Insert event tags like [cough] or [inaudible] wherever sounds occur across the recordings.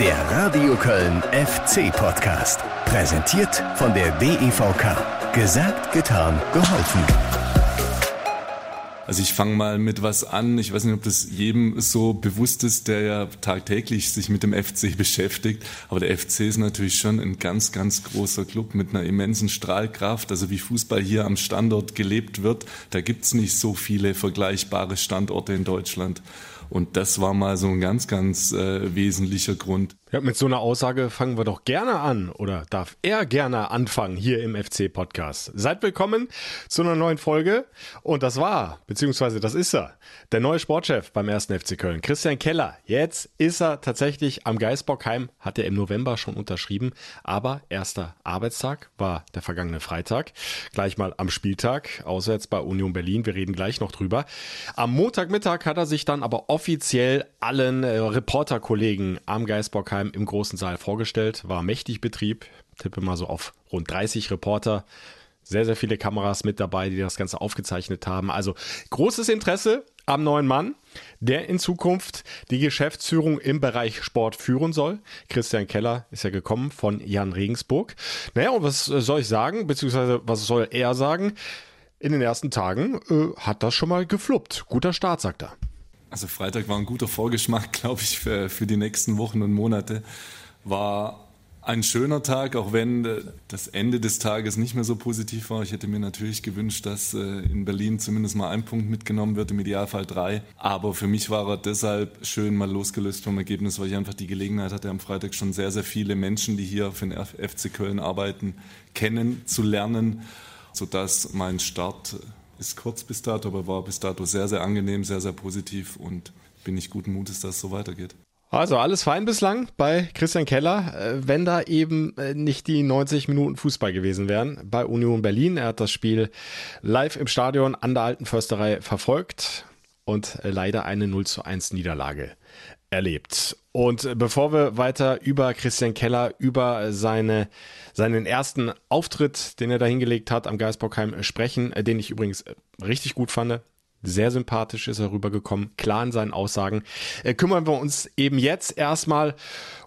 Der Radio Köln FC Podcast. Präsentiert von der DEVK. Gesagt, getan, geholfen. Also ich fange mal mit was an. Ich weiß nicht, ob das jedem so bewusst ist, der ja tagtäglich sich mit dem FC [laughs] beschäftigt. Aber der FC ist natürlich schon ein ganz, ganz großer Club mit einer immensen Strahlkraft. Also wie Fußball hier am Standort gelebt wird, da gibt's nicht so viele vergleichbare Standorte in Deutschland. Und das war mal so ein ganz, ganz äh, wesentlicher Grund. Ja, mit so einer Aussage fangen wir doch gerne an oder darf er gerne anfangen hier im FC Podcast. Seid willkommen zu einer neuen Folge und das war, beziehungsweise das ist er, der neue Sportchef beim ersten FC Köln, Christian Keller. Jetzt ist er tatsächlich am Geisbockheim, hat er im November schon unterschrieben, aber erster Arbeitstag war der vergangene Freitag, gleich mal am Spieltag, auswärts bei Union Berlin, wir reden gleich noch drüber. Am Montagmittag hat er sich dann aber offiziell allen äh, Reporterkollegen am Geisbockheim Hildesheim im großen Saal vorgestellt. War mächtig Betrieb. Tippe mal so auf rund 30 Reporter. Sehr, sehr viele Kameras mit dabei, die das Ganze aufgezeichnet haben. Also großes Interesse am neuen Mann, der in Zukunft die Geschäftsführung im Bereich Sport führen soll. Christian Keller ist ja gekommen von Jan Regensburg. Naja, und was soll ich sagen, beziehungsweise was soll er sagen? In den ersten Tagen äh, hat das schon mal gefluppt. Guter Start, sagt er. Also Freitag war ein guter Vorgeschmack, [laughs] glaube ich, für, für die nächsten Wochen und Monate. War ein schöner Tag, auch wenn äh, das Ende des Tages nicht mehr so positiv war. Ich hätte mir natürlich gewünscht, dass äh, in Berlin zumindest mal ein Punkt mitgenommen wird, im Idealfall drei. Aber für mich war er deshalb schön mal losgelöst vom Ergebnis, weil ich einfach die Gelegenheit hatte, am Freitag schon sehr, sehr viele Menschen, die hier für den FC Köln arbeiten, kennenzulernen, sodass mein Start ist kurz bis dato, aber war bis dato sehr, sehr angenehm, sehr, sehr positiv und bin ich guten Mutes, dass es so weitergeht. Also alles fein bislang bei Christian Keller, äh, wenn da eben äh, nicht die 90 Minuten Fußball gewesen wären bei Union Berlin. Er hat das Spiel live im Stadion an der Alten Försterei verfolgt und äh, leider eine 0 zu 1 Niederlage erlebt. Und bevor wir weiter über Christian Keller, über seine, seinen ersten Auftritt, den er da hingelegt hat am Geisbockheim sprechen, äh, den ich übrigens äh, richtig gut fand, sehr sympathisch ist er rübergekommen, klar in seinen Aussagen. Äh, kümmern wir uns eben jetzt erstmal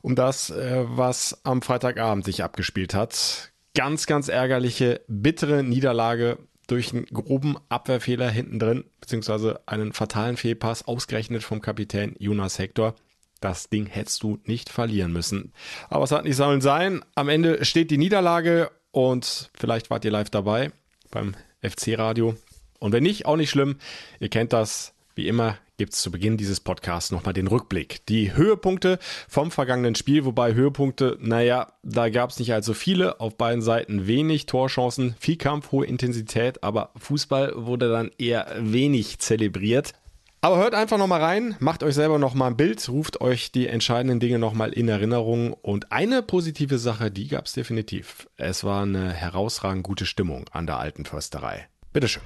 um das, äh, was am Freitagabend sich abgespielt hat. Ganz, ganz ärgerliche, bittere Niederlage durch einen groben Abwehrfehler hinten drin, beziehungsweise einen fatalen Fehlpass, ausgerechnet vom Kapitän Jonas Hector. Das Ding hättest du nicht verlieren müssen. Aber es hat nicht sollen sein. Am Ende steht die Niederlage und vielleicht wart ihr live dabei beim FC-Radio. Und wenn nicht, auch nicht schlimm. Ihr kennt das. Wie immer gibt es zu Beginn dieses Podcasts nochmal den Rückblick. Die Höhepunkte vom vergangenen Spiel, wobei Höhepunkte, naja, da gab es nicht allzu viele. Auf beiden Seiten wenig Torchancen, viel Kampf, hohe Intensität, aber Fußball wurde dann eher wenig zelebriert. Aber hört einfach nochmal rein, macht euch selber nochmal ein Bild, ruft euch die entscheidenden Dinge nochmal in Erinnerung. Und eine positive Sache, die gab es definitiv. Es war eine herausragend gute Stimmung an der alten Försterei. Bitteschön.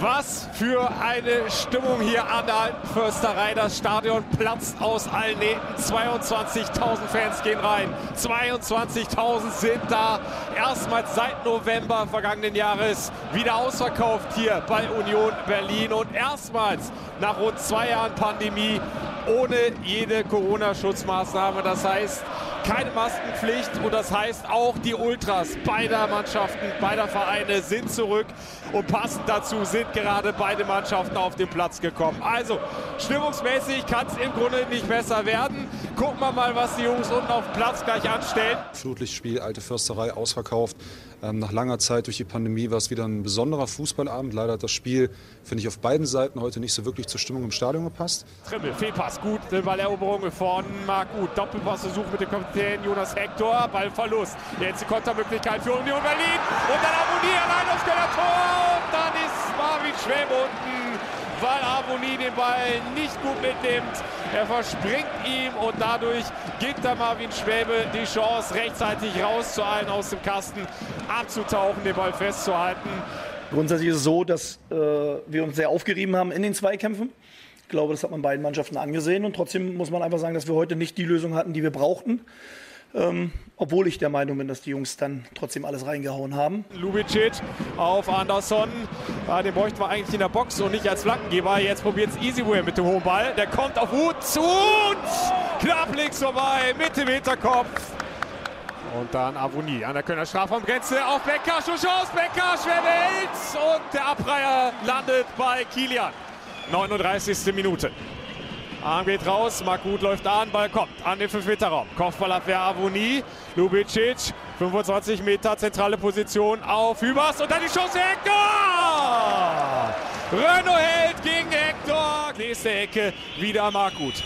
Was für eine Stimmung hier an der alten Försterei. Das Stadion platzt aus allen Nähten. 22.000 Fans gehen rein. 22.000 sind da. Erstmals seit November vergangenen Jahres wieder ausverkauft hier bei Union Berlin. Und erstmals nach rund zwei Jahren Pandemie ohne jede Corona-Schutzmaßnahme. Das heißt, keine Maskenpflicht und das heißt auch die Ultras beider Mannschaften, beider Vereine sind zurück und passend dazu sind gerade beide Mannschaften auf den Platz gekommen. Also stimmungsmäßig kann es im Grunde nicht besser werden. Gucken wir mal, was die Jungs unten auf dem Platz gleich anstellen. Flutlichtspiel, alte Försterei ausverkauft. Ähm, nach langer Zeit durch die Pandemie war es wieder ein besonderer Fußballabend. Leider hat das Spiel, finde ich, auf beiden Seiten heute nicht so wirklich zur Stimmung im Stadion gepasst. Trimmel, Fehlpass, gut, Balleroberung von Marc Gut. Doppelpassversuch mit dem Kapitän Jonas Hector, Ballverlust. Jetzt die Kontermöglichkeit für Union Berlin. Und dann Abonnier allein auf der Tor. Und dann ist Marvin Schwäbe unten, weil Abonnier den Ball nicht gut mitnimmt. Er verspringt ihm und dadurch gibt der Marvin Schwäbe die Chance, rechtzeitig rauszueilen aus dem Kasten, abzutauchen, den Ball festzuhalten. Grundsätzlich ist es so, dass äh, wir uns sehr aufgerieben haben in den Zweikämpfen. Ich glaube, das hat man beiden Mannschaften angesehen und trotzdem muss man einfach sagen, dass wir heute nicht die Lösung hatten, die wir brauchten. Ähm, obwohl ich der Meinung bin, dass die Jungs dann trotzdem alles reingehauen haben. Lubicic auf Anderson. Ah, den bräuchten wir eigentlich in der Box und nicht als Flankengeber. Jetzt probiert es Easyway mit dem hohen Ball. Der kommt auf Hut zu und knapp links vorbei mit dem Hinterkopf. Und dann Avonie an der Kölner Strafraumgrenze auf Becker. Schuss Becker schwer und der Abreiher landet bei Kilian. 39. Minute. Arm geht raus, Makut läuft an, Ball kommt an den 5-Meter-Raum. Kopfballabwehr Avonie, Lubicic, 25 Meter zentrale Position auf Hübers und dann die Chance Hector! Renault hält gegen Hector, nächste Ecke, wieder Makut.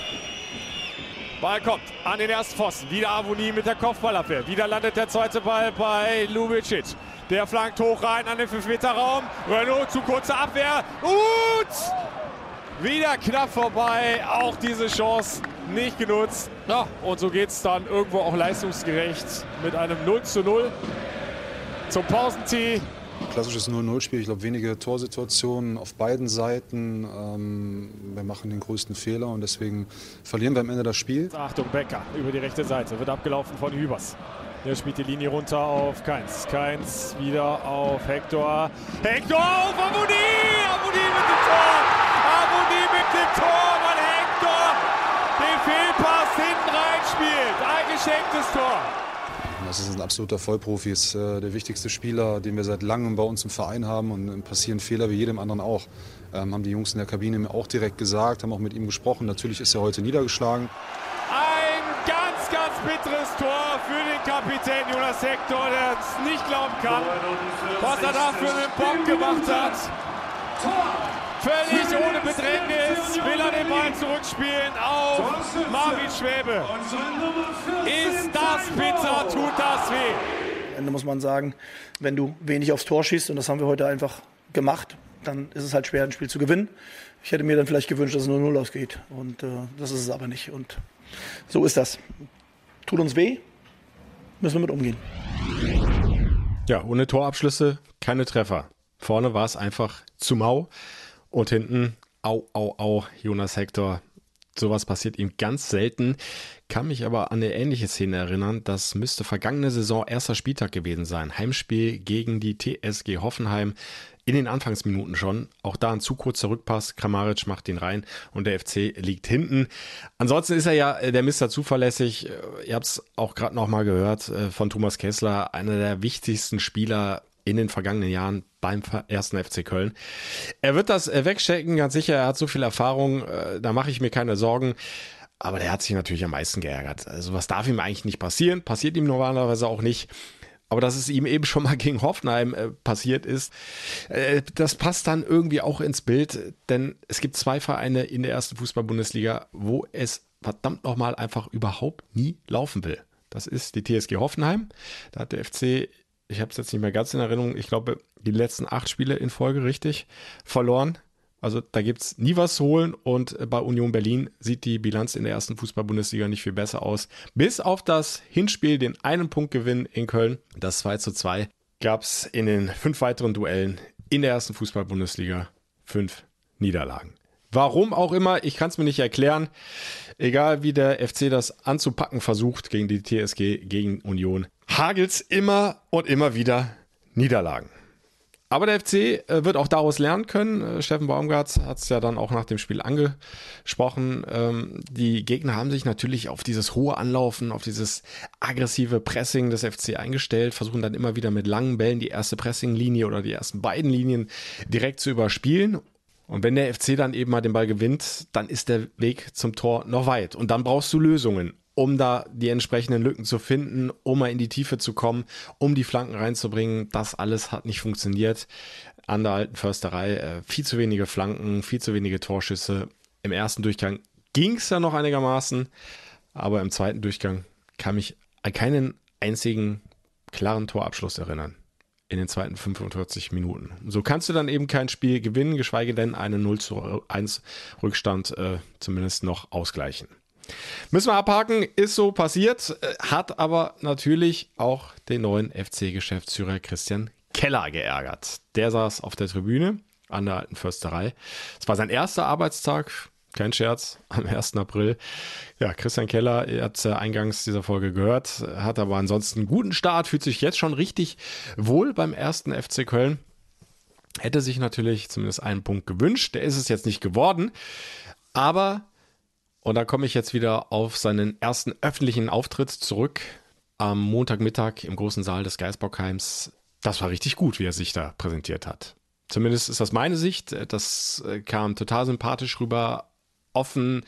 Ball kommt an den ersten Pfosten, wieder Avonie mit der Kopfballabwehr. Wieder landet der zweite Ball bei Lubicic. Der flankt hoch rein an den 5-Meter-Raum. Renault zu kurzer Abwehr. Und wieder knapp vorbei. Auch diese Chance nicht genutzt. Ja, und so geht es dann irgendwo auch leistungsgerecht mit einem 0 zu 0 zum Pausentee. Klassisches 0-0-Spiel. Ich glaube, wenige Torsituationen auf beiden Seiten. Ähm, wir machen den größten Fehler und deswegen verlieren wir am Ende das Spiel. Achtung, Becker über die rechte Seite. Wird abgelaufen von Hübers. Der spielt die Linie runter auf Keins. Keins wieder auf Hector. Hector auf Amoudi! Amoudi mit dem! Tor, weil Hector den Fehlpass hinten reinspielt. Ein geschenktes Tor. Das ist ein absoluter Vollprofi, ist äh, der wichtigste Spieler, den wir seit langem bei uns im Verein haben und äh, passieren Fehler wie jedem anderen auch. Ähm, haben die Jungs in der Kabine mir auch direkt gesagt, haben auch mit ihm gesprochen. Natürlich ist er heute niedergeschlagen. Ein ganz, ganz bitteres Tor für den Kapitän Jonas Hector, der es nicht glauben kann, was er da für einen Bock gemacht hat. Völlig ohne Bedrängnis will er den Ball zurückspielen auf Marvin Schwäbe. Ist das bitter, tut das weh. Am Ende muss man sagen, wenn du wenig aufs Tor schießt, und das haben wir heute einfach gemacht, dann ist es halt schwer, ein Spiel zu gewinnen. Ich hätte mir dann vielleicht gewünscht, dass es nur 0 ausgeht. Und äh, das ist es aber nicht. Und so ist das. Tut uns weh, müssen wir mit umgehen. Ja, ohne Torabschlüsse keine Treffer. Vorne war es einfach zu mau. Und hinten, au, au, au, Jonas Hector. Sowas passiert ihm ganz selten. Kann mich aber an eine ähnliche Szene erinnern. Das müsste vergangene Saison erster Spieltag gewesen sein. Heimspiel gegen die TSG Hoffenheim. In den Anfangsminuten schon. Auch da ein zu kurzer Rückpass. Kramaric macht den rein und der FC liegt hinten. Ansonsten ist er ja äh, der Mister zuverlässig. Ihr habt es auch gerade nochmal gehört äh, von Thomas Kessler. Einer der wichtigsten Spieler in den vergangenen Jahren beim ersten FC Köln. Er wird das äh, wegstecken, ganz sicher. Er hat so viel Erfahrung, äh, da mache ich mir keine Sorgen. Aber der hat sich natürlich am meisten geärgert. Also was darf ihm eigentlich nicht passieren? Passiert ihm normalerweise auch nicht. Aber dass es ihm eben schon mal gegen Hoffenheim äh, passiert ist, das passt dann irgendwie auch ins Bild, denn es gibt zwei Vereine in der ersten Fußball-Bundesliga, wo es verdammt nochmal einfach überhaupt nie laufen will. Das ist die TSG Hoffenheim. Da hat der FC ich habe es jetzt nicht mehr ganz in Erinnerung, ich glaube, die letzten acht Spiele in Folge richtig verloren. Also da gibt es nie was zu holen und bei Union Berlin sieht die Bilanz in der ersten Fußball-Bundesliga nicht viel besser aus. Bis auf das Hinspiel, den einen Punktgewinn in Köln, das 2 zu 2, gab es in den fünf weiteren Duellen in der ersten Fußball-Bundesliga fünf Niederlagen. Warum auch immer, ich kann es mir nicht erklären. Egal wie der FC das anzupacken versucht gegen die TSG, gegen Union, hagelt's immer und immer wieder Niederlagen. Aber der FC äh, wird auch daraus lernen können. Äh, Steffen Baumgart hat es ja dann auch nach dem Spiel angesprochen. Ähm, die Gegner haben sich natürlich auf dieses hohe Anlaufen, auf dieses aggressive Pressing des FC eingestellt, versuchen dann immer wieder mit langen Bällen die erste Pressinglinie oder die ersten beiden Linien direkt zu überspielen. Und wenn der FC dann eben mal den Ball gewinnt, dann ist der Weg zum Tor noch weit. Und dann brauchst du Lösungen um da die entsprechenden Lücken zu finden, um mal in die Tiefe zu kommen, um die Flanken reinzubringen. Das alles hat nicht funktioniert an der alten Försterei. Äh, viel zu wenige Flanken, viel zu wenige Torschüsse. Im ersten Durchgang ging es ja noch einigermaßen, aber im zweiten Durchgang kann mich an keinen einzigen klaren Torabschluss erinnern in den zweiten 45 Minuten. So kannst du dann eben kein Spiel gewinnen, geschweige denn einen 0 zu 1 Rückstand äh, zumindest noch ausgleichen. Müssen wir abhaken, ist so passiert, äh, hat aber natürlich auch den neuen FC-Geschäftsführer Christian Keller geärgert. Der saß auf der Tribüne an der alten Försterei. Es war sein erster Arbeitstag Kein Scherz, am 1. April. Ja, Christian Keller, ihr habt eingangs dieser Folge gehört, hat aber ansonsten einen guten Start, fühlt sich jetzt schon richtig wohl beim ersten FC Köln. Hätte sich natürlich zumindest einen Punkt gewünscht. Der ist es jetzt nicht geworden. Aber, und da komme ich jetzt wieder auf seinen ersten öffentlichen Auftritt zurück am Montagmittag im großen Saal des Geisbockheims. Das war richtig gut, wie er sich da präsentiert hat. Zumindest ist das meine Sicht. Das äh, kam total sympathisch rüber, offen.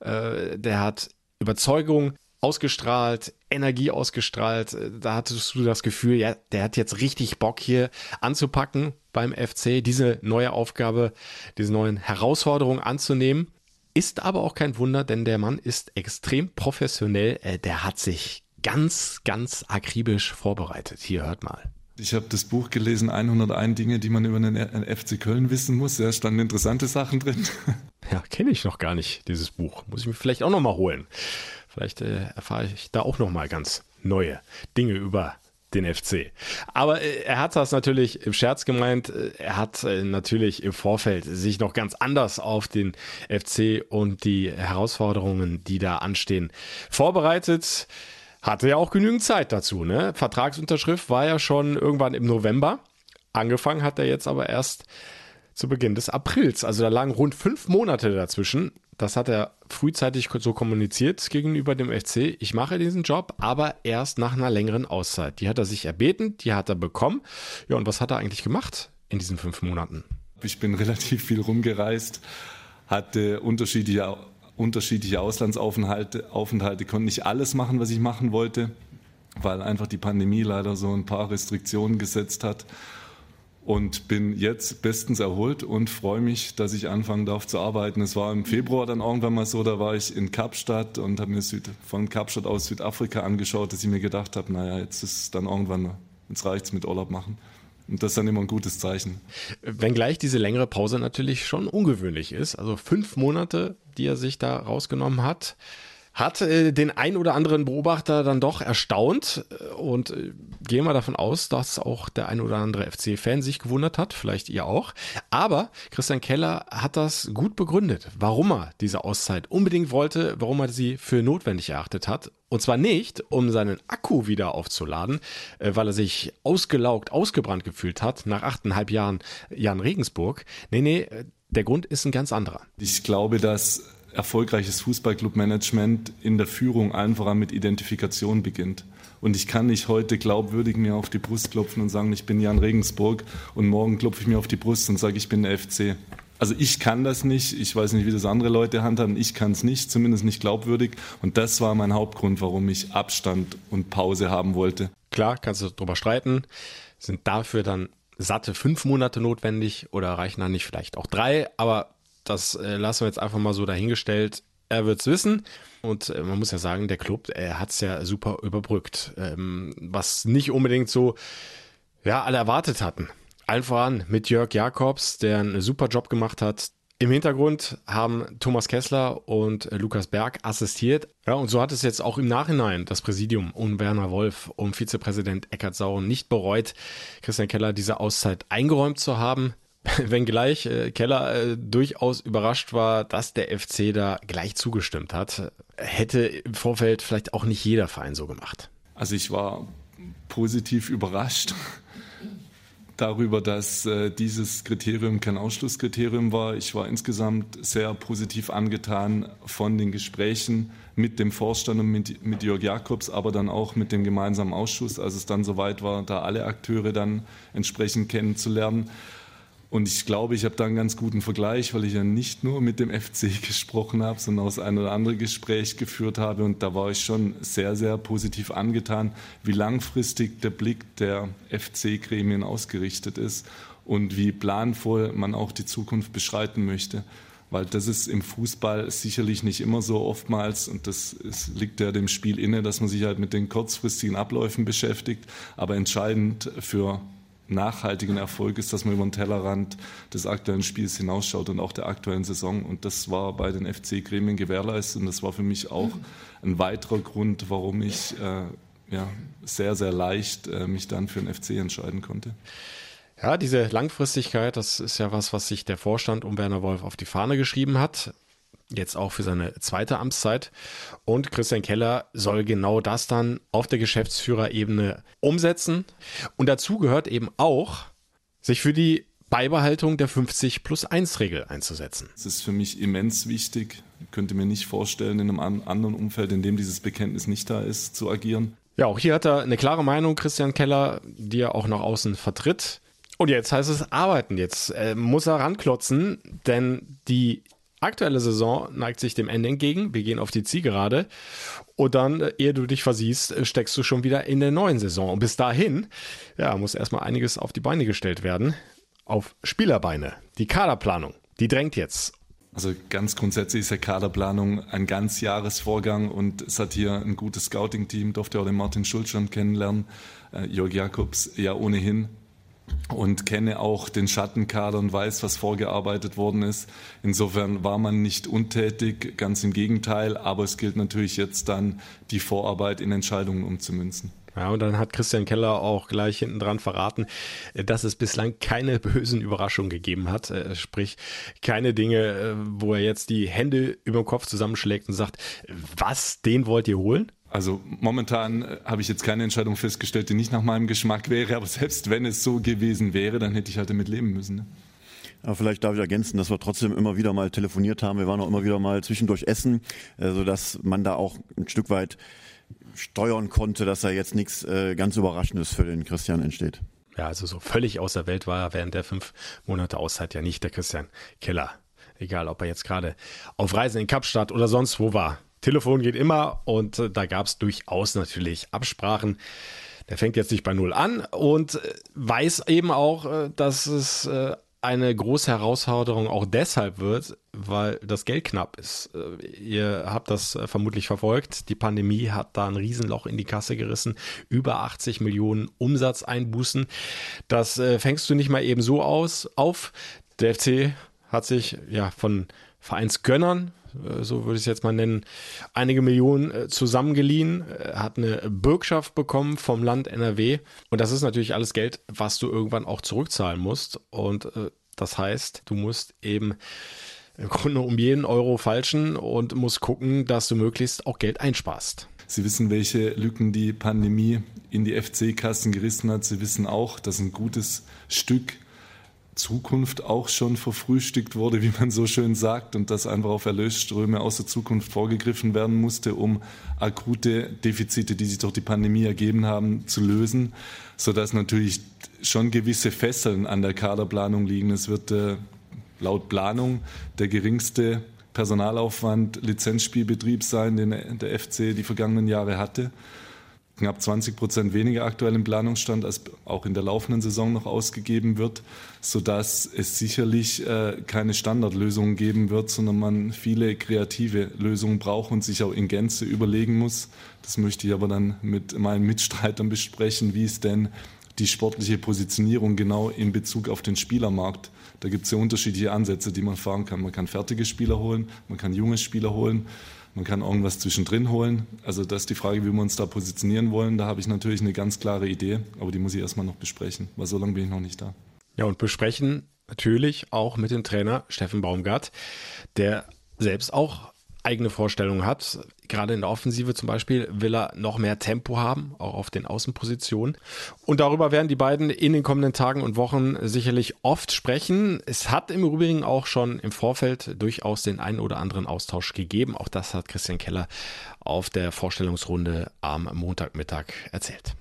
Äh, der hat Überzeugung ausgestrahlt, Energie ausgestrahlt. Da hattest du das Gefühl, ja, der hat jetzt richtig Bock hier anzupacken beim FC, diese neue Aufgabe, diese neuen Herausforderungen anzunehmen. Ist aber auch kein Wunder, denn der Mann ist extrem professionell. Äh, der hat sich ganz, ganz akribisch vorbereitet. Hier hört mal. Ich habe das Buch gelesen, 101 Dinge, die man über den FC Köln wissen muss. Da standen interessante Sachen drin. [laughs] Ja, kenne ich noch gar nicht, dieses Buch. Muss ich mir vielleicht auch noch mal holen. Vielleicht äh, erfahre ich da auch noch mal ganz neue Dinge über den FC. Aber äh, er hat das natürlich im Scherz gemeint. Äh, er hat äh, natürlich im Vorfeld sich noch ganz anders auf den FC und die Herausforderungen, die da anstehen, vorbereitet. Hatte ja auch genügend Zeit dazu. Ne? Vertragsunterschrift war ja schon irgendwann im November. Angefangen hat er jetzt aber erst zu Beginn des Aprils. Also da lagen rund fünf Monate dazwischen. Das hat er frühzeitig so kommuniziert gegenüber dem FC. Ich mache diesen Job, aber erst nach einer längeren Auszeit. Die hat er sich erbeten, die hat er bekommen. Ja, und was hat er eigentlich gemacht in diesen fünf Monaten? Ich bin [laughs] relativ viel rumgereist, hatte unterschiedliche, unterschiedliche Auslandsaufenthalte, Aufenthalte, konnte nicht alles machen, was ich machen wollte, weil einfach die Pandemie leider so ein paar Restriktionen gesetzt hat und bin jetzt bestens erholt und freue mich, dass ich anfangen darf zu arbeiten. Es war im Februar dann irgendwann mal so, da war ich in Kapstadt und habe mir Süd, von Kapstadt aus Südafrika angeschaut, dass ich mir gedacht habe, naja, jetzt ist dann irgendwann, jetzt reicht es mit Urlaub machen. Und das ist dann immer ein gutes Zeichen. Wenngleich diese längere Pause natürlich schon ungewöhnlich ist. Also fünf Monate, die er sich da rausgenommen hat hat äh, den ein oder anderen Beobachter dann doch erstaunt und äh, gehen wir davon aus, dass auch der ein oder andere FC-Fan sich gewundert hat, vielleicht ihr auch. Aber Christian Keller hat das gut begründet, warum er diese Auszeit unbedingt wollte, warum er sie für notwendig erachtet hat. Und zwar nicht, um seinen Akku wieder aufzuladen, äh, weil er sich ausgelaugt, ausgebrannt gefühlt hat nach achteinhalb Jahren Jan Regensburg. Nee, nee, äh, der Grund ist ein ganz anderer. Ich glaube, dass erfolgreiches Fußballclubmanagement in der Führung einfach mit Identifikation beginnt. Und ich kann nicht heute glaubwürdig mir auf die Brust klopfen und sagen, ich bin Jan Regensburg und morgen klopfe ich mir auf die Brust und sage, ich bin der FC. Also ich kann das nicht, ich weiß nicht, wie das andere Leute handhaben, ich kann es nicht, zumindest nicht glaubwürdig. Und das war mein Hauptgrund, warum ich Abstand und Pause haben wollte. Klar, kannst du darüber streiten. Sind dafür dann satte fünf Monate notwendig oder reichen dann nicht vielleicht auch drei? Aber das äh, lassen wir jetzt einfach mal so dahingestellt. Er wird es wissen. Und äh, man muss ja sagen, der Club, er hat es ja super überbrückt. Ähm, was nicht unbedingt so, ja, alle erwartet hatten. Allen voran mit Jörg Jakobs, der einen super Job gemacht hat. Im Hintergrund haben Thomas Kessler und Lukas Berg assistiert. Ja, und so hat es jetzt auch im Nachhinein das Präsidium um Werner Wolf, um Vizepräsident Eckhard Sauren nicht bereut, Christian Keller diese Auszeit eingeräumt zu haben. [laughs] wenngleich äh, Keller äh, durchaus überrascht war, dass der FC da gleich zugestimmt hat. Hätte im Vorfeld vielleicht auch nicht jeder Verein so gemacht. Also ich war positiv überrascht darüber, dass äh, dieses Kriterium kein Ausschlusskriterium war. Ich war insgesamt sehr positiv angetan von den Gesprächen mit dem Vorstand und mit, mit Jörg Jakobs, aber dann auch mit dem gemeinsamen Ausschuss, als es dann soweit war, da alle Akteure dann entsprechend kennenzulernen. Und ich glaube, ich habe da einen ganz guten Vergleich, weil ich ja nicht nur mit dem FC gesprochen habe, sondern auch ein oder andere Gespräch geführt habe. Und da war ich schon sehr, sehr positiv angetan, wie langfristig der Blick der FC-Gremien ausgerichtet ist und wie planvoll man auch die Zukunft beschreiten möchte. Weil das ist im Fußball sicherlich nicht immer so oftmals und das ist, liegt ja dem Spiel inne, dass man sich halt mit den kurzfristigen Abläufen beschäftigt. Aber entscheidend für nachhaltigen Erfolg ist, dass man über den Tellerrand des aktuellen Spiels hinausschaut und auch der aktuellen Saison. Und das war bei den FC-Gremien gewährleistet. Und das war für mich auch ein weiterer Grund, warum ich äh, ja, sehr, sehr leicht äh, mich dann für den FC entscheiden konnte. Ja, diese Langfristigkeit, das ist ja was, was sich der Vorstand um Werner Wolf auf die Fahne geschrieben hat. Jetzt auch für seine zweite Amtszeit. Und Christian Keller soll genau das dann auf der Geschäftsführerebene umsetzen. Und dazu gehört eben auch, sich für die Beibehaltung der 50 plus 1 Regel einzusetzen. Das ist für mich immens wichtig. Ich könnte mir nicht vorstellen, in einem anderen Umfeld, in dem dieses Bekenntnis nicht da ist, zu agieren. Ja, auch hier hat er eine klare Meinung, Christian Keller, die er auch nach außen vertritt. Und jetzt heißt es arbeiten. Jetzt äh, muss er ranklotzen, denn die aktuelle Saison neigt sich dem Ende entgegen. Wir gehen auf die Zielgerade. Und dann, äh, ehe du dich versiehst, äh, steckst du schon wieder in der neuen Saison. Und bis dahin, ja, muss erstmal einiges auf die Beine gestellt werden. Auf Spielerbeine. Die Kaderplanung, die drängt jetzt. Also ganz grundsätzlich ist ja Kaderplanung ein ganz Jahresvorgang und es hat hier ein gutes Scouting-Team, durfte auch den Martin Schulz schon kennenlernen, äh, Jörg Jakobs ja ohnehin und kenne auch den Schattenkader und weiß, was vorgearbeitet worden ist. Insofern war man nicht untätig, ganz im Gegenteil, aber es gilt natürlich jetzt dann, die Vorarbeit in Entscheidungen umzumünzen. Ja, und dann hat Christian Keller auch gleich hinten dran verraten, dass es bislang keine bösen Überraschungen gegeben hat. Äh, sprich, keine Dinge, äh, wo er jetzt die Hände über den Kopf zusammenschlägt und sagt, was, den wollt ihr holen? Also momentan äh, habe ich jetzt keine Entscheidung festgestellt, die nicht nach meinem Geschmack wäre, aber selbst wenn es so gewesen wäre, dann hätte ich halt damit leben müssen. Ne? Aber vielleicht darf ich ergänzen, dass wir trotzdem immer wieder mal telefoniert haben. Wir waren auch immer wieder mal zwischendurch essen, äh, sodass man da auch ein Stück weit steuern konnte, dass da jetzt nichts äh, ganz Überraschendes für den Christian entsteht. Ja, also so völlig außer Welt war er während der fünf Monate Auszeit ja nicht der Christian Keller. Egal, ob er jetzt gerade auf Reisen in Kapstadt oder sonst wo war. Telefon geht immer und äh, da gab es durchaus natürlich Absprachen. Der fängt jetzt nicht bei Null an und äh, weiß eben auch, äh, dass es eine große Herausforderung auch deshalb wird, weil das Geld knapp ist. Ihr habt das vermutlich verfolgt. Die Pandemie hat da ein Riesenloch in die Kasse gerissen. Über 80 Millionen Umsatzeinbußen. Das fängst du nicht mal eben so aus auf. Der FC hat sich ja von Vereinsgönnern, so würde ich es jetzt mal nennen, einige Millionen äh, zusammengeliehen, äh, hat eine Bürgschaft bekommen vom Land NRW. Und das ist natürlich alles Geld, was du irgendwann auch zurückzahlen musst. Und das heißt, du musst eben im Grunde um jeden Euro falschen und musst gucken, dass du möglichst auch Geld einsparst. Sie wissen, welche Lücken die Pandemie in die FC-Kassen gerissen hat. Sie wissen auch, dass ein gutes Stück Zukunft auch schon verfrühstückt wurde, wie man so schön sagt, und dass einfach auf Erlösströme aus der Zukunft vorgegriffen werden musste, um akute Defizite, die sich durch die Pandemie ergeben haben, zu lösen, sodass natürlich schon gewisse Fesseln an der Kaderplanung liegen. Es wird äh, laut Planung der geringste Personalaufwand Lizenzspielbetrieb sein, den der FC die vergangenen Jahre hatte knapp 20 Prozent weniger aktuell im Planungsstand, als auch in der laufenden Saison noch ausgegeben wird, sodass es sicherlich äh, keine Standardlösungen geben wird, sondern man viele kreative Lösungen braucht und sich auch in Gänze überlegen muss. Das möchte ich aber dann mit meinen Mitstreitern besprechen, wie es denn die sportliche Positionierung genau in Bezug auf den Spielermarkt. Da gibt es ja unterschiedliche Ansätze, die man fahren kann. Man kann fertige Spieler holen, man kann junge Spieler holen. Man kann irgendwas zwischendrin holen. Also das ist die Frage, wie wir uns da positionieren wollen. Da habe ich natürlich eine ganz klare Idee, aber die muss ich erstmal noch besprechen, weil so lange bin ich noch nicht da. Ja, und besprechen natürlich auch mit dem Trainer Steffen Baumgart, der selbst auch eigene Vorstellungen hat. Gerade in der Offensive zum Beispiel will er noch mehr Tempo haben, auch auf den Außenpositionen. Und darüber werden die beiden in den kommenden Tagen und Wochen sicherlich oft sprechen. Es hat im Übrigen auch schon im Vorfeld durchaus den einen oder anderen Austausch gegeben. Auch das hat Christian Keller auf der Vorstellungsrunde am Montagmittag erzählt.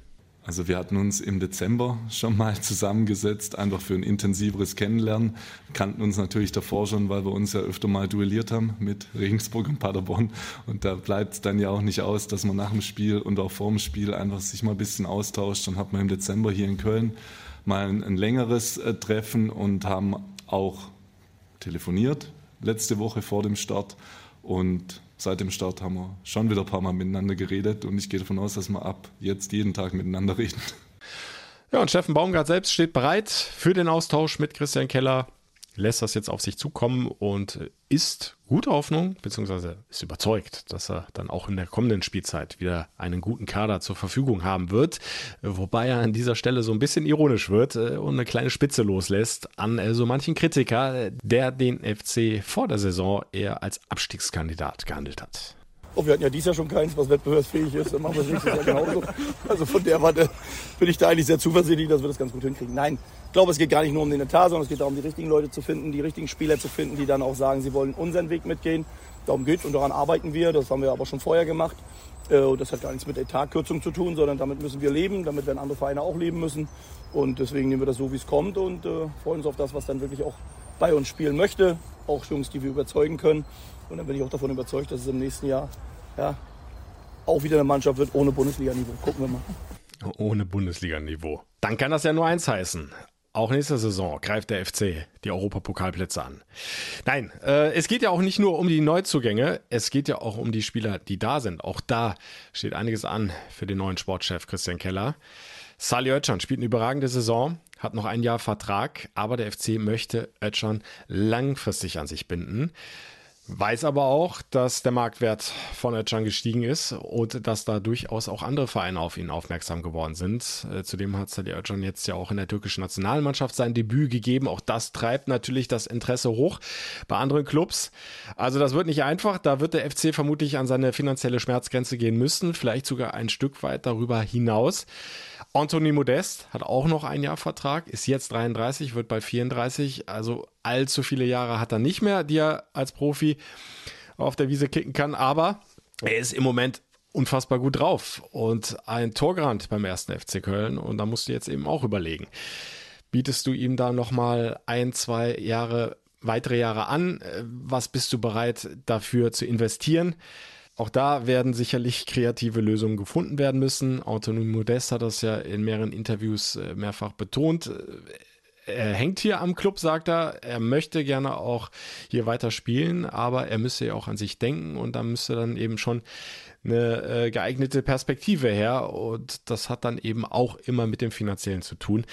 Also wir hatten uns im Dezember schon mal [laughs] zusammengesetzt, einfach für ein intensiveres Kennenlernen. Kannten uns natürlich davor schon, weil wir uns ja öfter mal duelliert haben mit Regensburg und Paderborn. Und da bleibt es dann ja auch nicht aus, dass man nach dem Spiel und auch vor dem Spiel einfach sich mal ein bisschen austauscht. Dann hat man im Dezember hier in Köln mal ein, ein längeres äh, Treffen und haben auch telefoniert letzte Woche vor dem Start und seit dem Start haben wir schon wieder ein paar Mal miteinander geredet und ich gehe davon aus, dass wir ab jetzt jeden Tag miteinander reden. Ja, und Steffen Baumgart selbst steht bereit für den Austausch mit Christian Keller. Lässt das jetzt auf sich zukommen und ist guter Hoffnung, beziehungsweise ist überzeugt, dass er dann auch in der kommenden Spielzeit wieder einen guten Kader zur Verfügung haben wird. Wobei er an dieser Stelle so ein bisschen ironisch wird äh, und eine kleine Spitze loslässt an äh, so manchen Kritiker, der den FC vor der Saison eher als Abstiegskandidat gehandelt hat. Oh, wir hatten ja dieses Jahr schon keins, was wettbewerbsfähig ist. Dann machen wir es nächstes Jahr genauso. Also von der Warte bin ich da eigentlich sehr zuversichtlich, dass wir das ganz gut hinkriegen. Nein, ich glaube, es geht gar nicht nur um den Etat, sondern es geht darum, die richtigen Leute zu finden, die richtigen Spieler zu finden, die dann auch sagen, sie wollen unseren Weg mitgehen. Darum geht und daran arbeiten wir. Das haben wir aber schon vorher gemacht. Äh, und das hat gar nichts mit Etatkürzung zu tun, sondern damit müssen wir leben. Damit werden andere Vereine auch leben müssen. Und deswegen nehmen wir das so, wie es kommt und äh, freuen uns auf das, was dann wirklich auch bei uns spielen möchte. Auch Jungs, die wir überzeugen können. Und dann bin ich auch davon überzeugt, dass es im nächsten Jahr ja, auch wieder eine Mannschaft wird ohne Bundesliga-Niveau. Gucken wir mal. Ohne Bundesliga-Niveau. Dann kann das ja nur eins heißen. Auch nächste Saison greift der FC die Europapokalplätze an. Nein, äh, es geht ja auch nicht nur um die Neuzugänge, es geht ja auch um die Spieler, die da sind. Auch da steht einiges an für den neuen Sportchef Christian Keller. Sali Özcan spielt eine überragende Saison, hat noch ein Jahr Vertrag, aber der FC möchte Özcan langfristig an sich binden. Weiß aber auch, dass der Marktwert von Özcan gestiegen ist und dass da durchaus auch andere Vereine auf ihn aufmerksam geworden sind. Äh, zudem hat Salih Özcan jetzt ja auch in der türkischen Nationalmannschaft sein Debüt gegeben. Auch das treibt natürlich das Interesse hoch bei anderen Clubs. Also das wird nicht einfach. Da wird der FC vermutlich an seine finanzielle Schmerzgrenze gehen müssen, vielleicht sogar ein Stück weit darüber hinaus. Anthony Modest hat auch noch ein Jahr Vertrag, ist jetzt 33, wird bald 34. Also allzu viele Jahre hat er nicht mehr, die er als Profi auf der Wiese kicken kann. Aber er ist im Moment unfassbar gut drauf und ein Torgrand beim ersten FC Köln. Und da musst du jetzt eben auch überlegen. Bietest du ihm da nochmal ein, zwei Jahre, weitere Jahre an? Was bist du bereit dafür zu investieren? Auch da werden sicherlich kreative Lösungen gefunden werden müssen. Anthony Modest hat das ja in mehreren Interviews äh, mehrfach betont. Äh, er hängt hier am Club, sagt er. Er möchte gerne auch hier weiter spielen, aber er müsse ja auch an sich denken und da müsste dann eben schon eine äh, geeignete Perspektive her. Und das hat dann eben auch immer mit dem Finanziellen zu tun.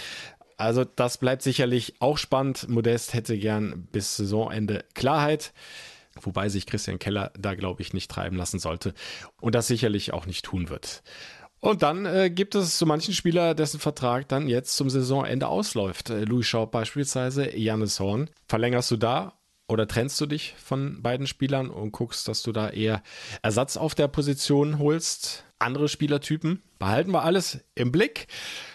Also das bleibt sicherlich auch spannend. Modest hätte gern bis Saisonende Klarheit. Wobei sich Christian Keller da, glaube ich, nicht treiben lassen sollte und das sicherlich auch nicht tun wird. Und dann äh, gibt es so manchen Spieler, dessen Vertrag dann jetzt zum Saisonende ausläuft. Äh, Louis Schaub beispielsweise, Janis Horn. Verlängerst du da oder trennst du dich von beiden Spielern und guckst, dass du da eher Ersatz auf der Position holst? Andere Spielertypen? Behalten wir alles im Blick.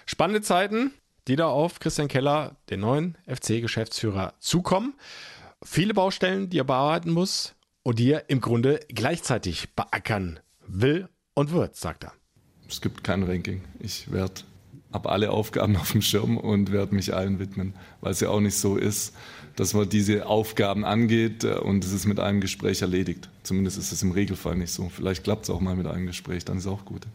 Spannende Zeiten, die da auf Christian Keller, den neuen FC-Geschäftsführer, zukommen viele Baustellen, die er bearbeiten muss und die er im Grunde gleichzeitig beackern will und wird, sagt er. Es gibt kein Ranking. Ich werde habe alle Aufgaben [laughs] auf dem Schirm und werde mich allen widmen, weil es ja auch nicht so ist, dass man diese Aufgaben angeht äh, und es ist mit einem Gespräch erledigt. Zumindest ist es im Regelfall nicht so. Vielleicht klappt es auch mal mit einem Gespräch, dann ist es auch gut.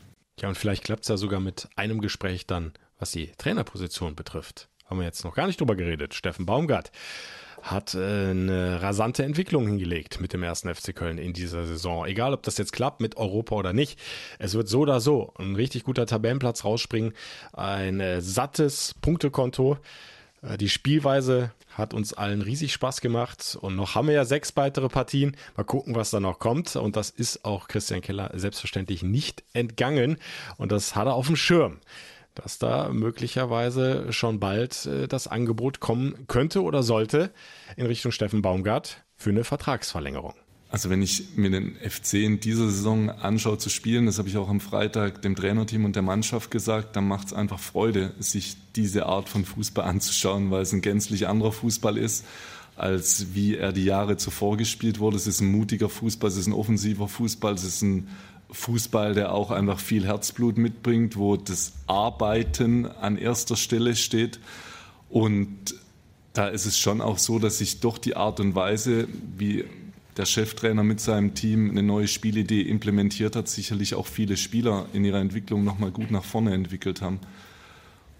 Ja, und vielleicht klappt es ja sogar mit einem Gespräch dann, was die Trainerposition betrifft. Haben wir jetzt noch gar nicht drüber geredet. Steffen Baumgart hat äh, eine rasante Entwicklung hingelegt mit dem ersten FC Köln in dieser Saison. Egal, ob das jetzt klappt mit Europa oder nicht. Es wird so oder so ein richtig guter Tabellenplatz rausspringen. Ein äh, sattes Punktekonto. Äh, die Spielweise hat uns allen riesig Spaß gemacht und noch haben wir ja sechs weitere Partien. Mal gucken, was da noch kommt. Und das ist auch Christian Keller selbstverständlich nicht entgangen. Und das hat er auf dem Schirm dass da möglicherweise schon bald äh, das Angebot kommen könnte oder sollte in Richtung Steffen Baumgart für eine Vertragsverlängerung. Also wenn ich mir den FC in dieser Saison anschaue zu spielen, das habe ich auch am Freitag dem Trainerteam und der Mannschaft gesagt, dann macht es einfach Freude, sich diese Art von Fußball anzuschauen, weil es ein gänzlich anderer Fußball ist, als wie er die Jahre zuvor gespielt wurde. Es ist ein mutiger Fußball, es ist ein offensiver Fußball, es ist ein Fußball, der auch einfach viel Herzblut mitbringt, wo das Arbeiten an erster Stelle steht. Und da ist es schon auch so, dass sich doch die Art und Weise, wie der Cheftrainer mit seinem Team eine neue Spielidee implementiert hat, sicherlich auch viele Spieler in ihrer Entwicklung nochmal gut nach vorne entwickelt haben.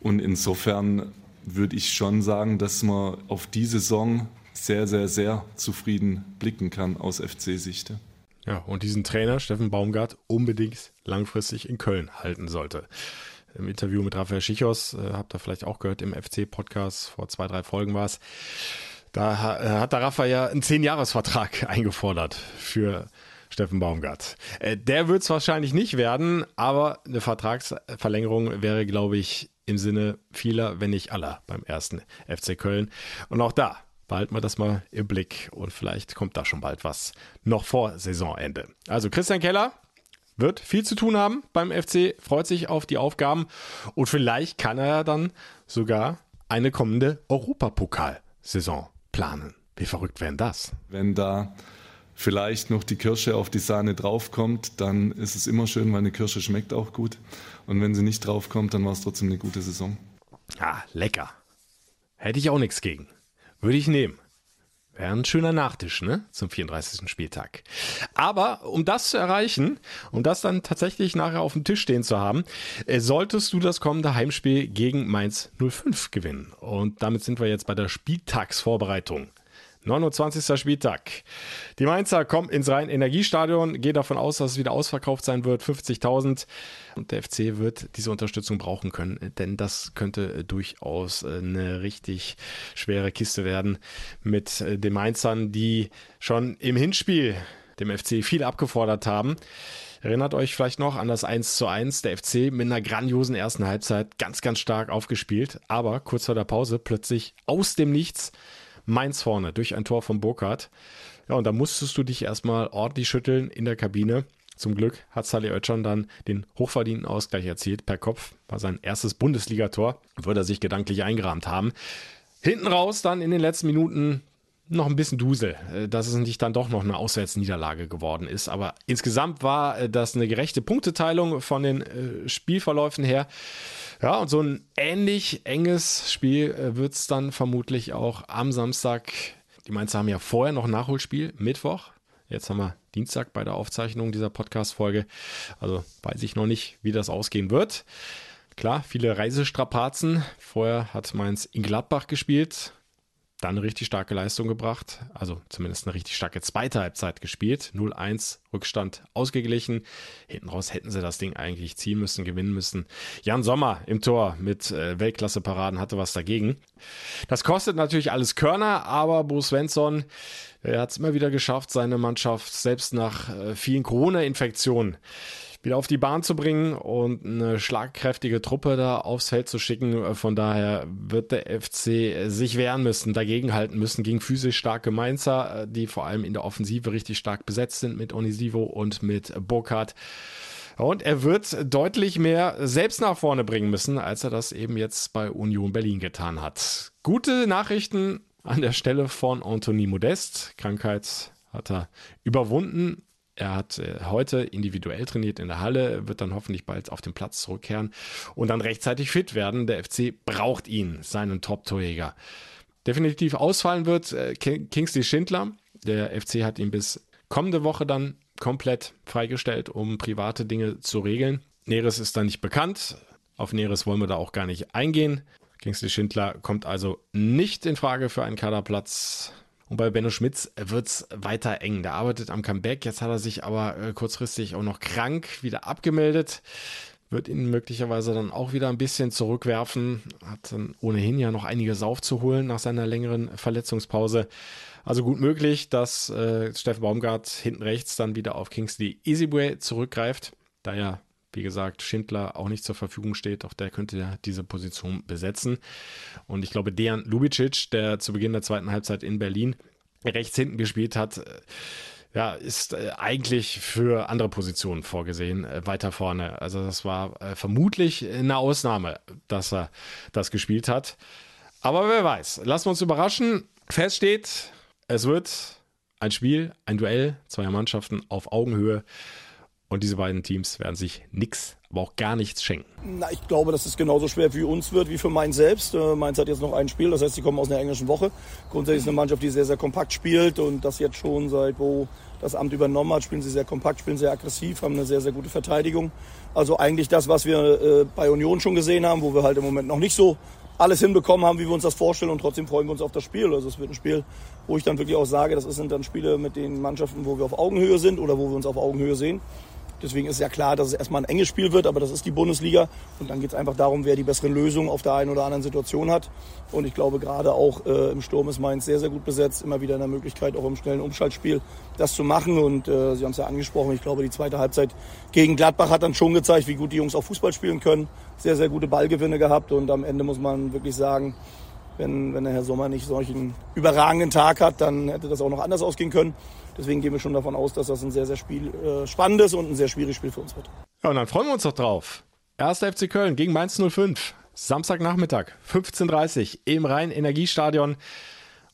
Und insofern würde ich schon sagen, dass man auf die Saison sehr, sehr, sehr zufrieden blicken kann aus FC-Sicht. Ja, und diesen Trainer, Steffen Baumgart, unbedingt langfristig in Köln halten sollte. Im Interview mit Raphael Schichos, äh, habt ihr vielleicht auch gehört, im FC-Podcast, vor zwei, drei Folgen war es, Da hat der Rafa ja einen Zehn-Jahres-Vertrag [laughs] eingefordert für Steffen Baumgart. Äh, der wird es wahrscheinlich nicht werden, aber eine Vertragsverlängerung wäre, glaube ich, im Sinne vieler, wenn nicht aller beim ersten FC Köln. Und auch da behalten wir das mal im Blick und vielleicht kommt da schon bald was noch vor Saisonende. Also Christian Keller wird viel zu tun haben beim FC, freut sich auf die Aufgaben und vielleicht kann er ja dann sogar eine kommende Europapokalsaison planen. Wie verrückt wäre das? Wenn da vielleicht noch die Kirsche auf die Sahne draufkommt, dann ist es immer schön, weil eine Kirsche schmeckt auch gut. Und wenn sie nicht draufkommt, dann war es trotzdem eine gute Saison. Ah, lecker. Hätte ich auch nichts gegen. Würde ich nehmen. Wäre ein schöner Nachtisch, ne? Zum 34. Spieltag. Aber um das zu erreichen, um das dann tatsächlich nachher auf dem Tisch stehen zu haben, äh, solltest du das kommende Heimspiel gegen Mainz 05 gewinnen. Und damit sind wir jetzt bei der Spieltagsvorbereitung. 29. Spieltag. Die Mainzer kommen ins Rhein-Energiestadion, gehe davon aus, dass es wieder ausverkauft sein wird, 50.000. Und der FC wird diese Unterstützung brauchen können, denn das könnte durchaus eine richtig schwere Kiste werden mit den Mainzern, die schon im Hinspiel dem FC viel abgefordert haben. Erinnert euch vielleicht noch an das 1 zu 1 der FC mit einer grandiosen ersten Halbzeit, ganz, ganz stark aufgespielt, aber kurz vor der Pause plötzlich aus dem Nichts Mainz vorne durch ein Tor von Burkhardt. Ja, und da musstest du dich erstmal ordentlich schütteln in der Kabine. Zum Glück hat Sally Oetschan dann den hochverdienten Ausgleich erzielt per Kopf. War sein erstes Bundesligator. Würde er sich gedanklich eingerahmt haben. Hinten raus dann in den letzten Minuten noch ein bisschen Dusel, äh, dass es nicht dann doch noch eine Auswärtsniederlage geworden ist. Aber insgesamt war äh, das eine gerechte Punkteteilung von den äh, Spielverläufen her. Ja, und so ein ähnlich enges Spiel wird es dann vermutlich auch am Samstag. Die Mainzer haben ja vorher noch ein Nachholspiel, Mittwoch. Jetzt haben wir Dienstag bei der Aufzeichnung dieser Podcast-Folge. Also weiß ich noch nicht, wie das ausgehen wird. Klar, viele Reisestrapazen. Vorher hat Mainz in Gladbach gespielt dann eine richtig starke Leistung gebracht, also zumindest eine richtig starke zweite Halbzeit gespielt. 0-1 Rückstand ausgeglichen. Hinten raus hätten sie das Ding eigentlich ziehen müssen, gewinnen müssen. Jan Sommer im Tor mit äh, Weltklasse-Paraden hatte was dagegen. Das kostet natürlich alles Körner, aber Bo Svensson, hat es immer wieder geschafft, seine Mannschaft selbst nach äh, vielen Corona-Infektionen wieder auf die Bahn zu bringen und eine schlagkräftige Truppe da aufs Feld zu schicken. Von daher wird der FC sich wehren müssen, dagegenhalten müssen gegen physisch starke Mainzer, die vor allem in der Offensive richtig stark besetzt sind mit Onisivo und mit Burkhardt. Und er wird deutlich mehr selbst nach vorne bringen müssen, als er das eben jetzt bei Union Berlin getan hat. Gute Nachrichten an der Stelle von Anthony Modest. Krankheit hat er überwunden er hat äh, heute individuell trainiert in der Halle, wird dann hoffentlich bald auf den Platz zurückkehren und dann rechtzeitig fit werden. Der FC braucht ihn, seinen Top-Torjäger. Definitiv ausfallen wird äh, Kingsley Schindler. Der FC hat ihn bis kommende Woche dann komplett freigestellt, um private Dinge zu regeln. Näheres ist da nicht bekannt. Auf Näheres wollen wir da auch gar nicht eingehen. Kingsley Schindler kommt also nicht in Frage für einen Kaderplatz und bei Benno Schmitz wird es weiter eng. Der arbeitet am Comeback. Jetzt hat er sich aber äh, kurzfristig auch noch krank wieder abgemeldet. Wird ihn möglicherweise dann auch wieder ein bisschen zurückwerfen. Hat dann ohnehin ja noch einiges aufzuholen nach seiner längeren Verletzungspause. Also gut möglich, dass äh, Steffen Baumgart hinten rechts dann wieder auf Kingsley Easyway zurückgreift. Da ja wie gesagt, Schindler auch nicht zur Verfügung steht. Auch der könnte diese Position besetzen. Und ich glaube, Dejan Lubicic, der zu Beginn der zweiten Halbzeit in Berlin rechts hinten gespielt hat, äh, ja, ist äh, eigentlich für andere Positionen vorgesehen, äh, weiter vorne. Also das war vermutlich eine Ausnahme, dass er das gespielt hat. Aber wer weiß, lassen wir uns überraschen. Fest steht, es wird ein Spiel, ein Duell zweier Mannschaften auf Augenhöhe. Und diese beiden Teams werden sich nichts, aber auch gar nichts schenken. Na, ich glaube, dass es genauso schwer für uns wird wie für Mainz selbst. Äh, Mainz hat jetzt noch ein Spiel, das heißt, sie kommen aus einer englischen Woche. Grundsätzlich ist eine Mannschaft, die sehr, sehr kompakt spielt und das jetzt schon seit wo das Amt übernommen hat, spielen sie sehr kompakt, spielen sehr aggressiv, haben eine sehr, sehr gute Verteidigung. Also eigentlich das, was wir äh, bei Union schon gesehen haben, wo wir halt im Moment noch nicht so alles hinbekommen haben, wie wir uns das vorstellen und trotzdem freuen wir uns auf das Spiel. Also es wird ein Spiel, wo ich dann wirklich auch sage, das sind dann Spiele mit den Mannschaften, wo wir auf Augenhöhe sind oder wo wir uns auf Augenhöhe sehen Deswegen ist ja klar, dass es erstmal ein enges Spiel wird, aber das ist die Bundesliga. Und dann geht es einfach darum, wer die besseren Lösungen auf der einen oder anderen Situation hat. Und ich glaube, gerade auch äh, im Sturm ist Mainz sehr, sehr gut besetzt. Immer wieder in der Möglichkeit, auch im schnellen Umschaltspiel das zu machen. Und äh, Sie haben es ja angesprochen, ich glaube, die zweite Halbzeit gegen Gladbach hat dann schon gezeigt, wie gut die Jungs auch Fußball spielen können. Sehr, sehr gute Ballgewinne gehabt. Und am Ende muss man wirklich sagen, wenn, wenn der Herr Sommer nicht solchen überragenden Tag hat, dann hätte das auch noch anders ausgehen können. Deswegen gehen wir schon davon aus, dass das ein sehr, sehr Spiel, äh, spannendes und ein sehr schwieriges Spiel für uns wird. Ja, und dann freuen wir uns doch drauf. 1. FC Köln gegen Mainz 05. Samstagnachmittag, 15.30 Uhr im Rhein-Energiestadion.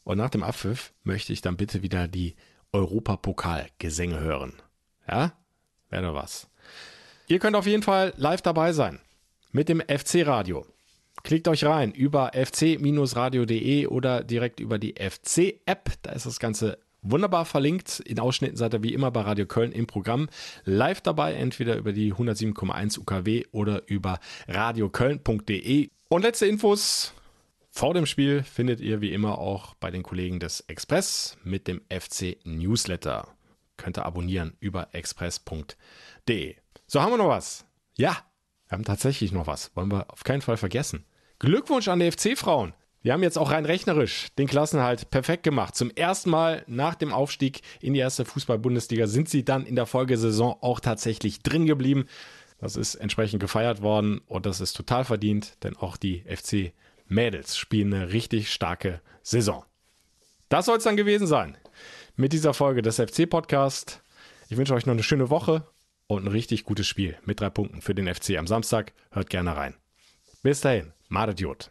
Und nach dem Abpfiff möchte ich dann bitte wieder die Europapokal-Gesänge hören. Ja? Wäre doch was. Ihr könnt auf jeden Fall live dabei sein. Mit dem FC-Radio. Klickt euch rein über fc-radio.de oder direkt über die FC-App. Da ist das Ganze wunderbar verlinkt. In Ausschnitten seid ihr wie immer bei Radio Köln im Programm live dabei, entweder über die 107,1 UKW oder über radioköln.de. Und letzte Infos vor dem Spiel findet ihr wie immer auch bei den Kollegen des Express mit dem FC Newsletter. Könnt ihr abonnieren über express.de. So haben wir noch was. Ja, wir haben tatsächlich noch was. Wollen wir auf keinen Fall vergessen. Glückwunsch an die FC-Frauen. Wir haben jetzt auch rein rechnerisch den Klassenhalt perfekt gemacht. Zum ersten Mal nach dem Aufstieg in die erste Fußball-Bundesliga sind sie dann in der Folgesaison auch tatsächlich drin geblieben. Das ist entsprechend gefeiert worden und das ist total verdient, denn auch die FC Mädels spielen eine richtig starke Saison. Das soll es dann gewesen sein mit dieser Folge des FC-Podcast. Ich wünsche euch noch eine schöne Woche und ein richtig gutes Spiel mit drei Punkten für den FC am Samstag. Hört gerne rein. Bis dahin, Madet Jod.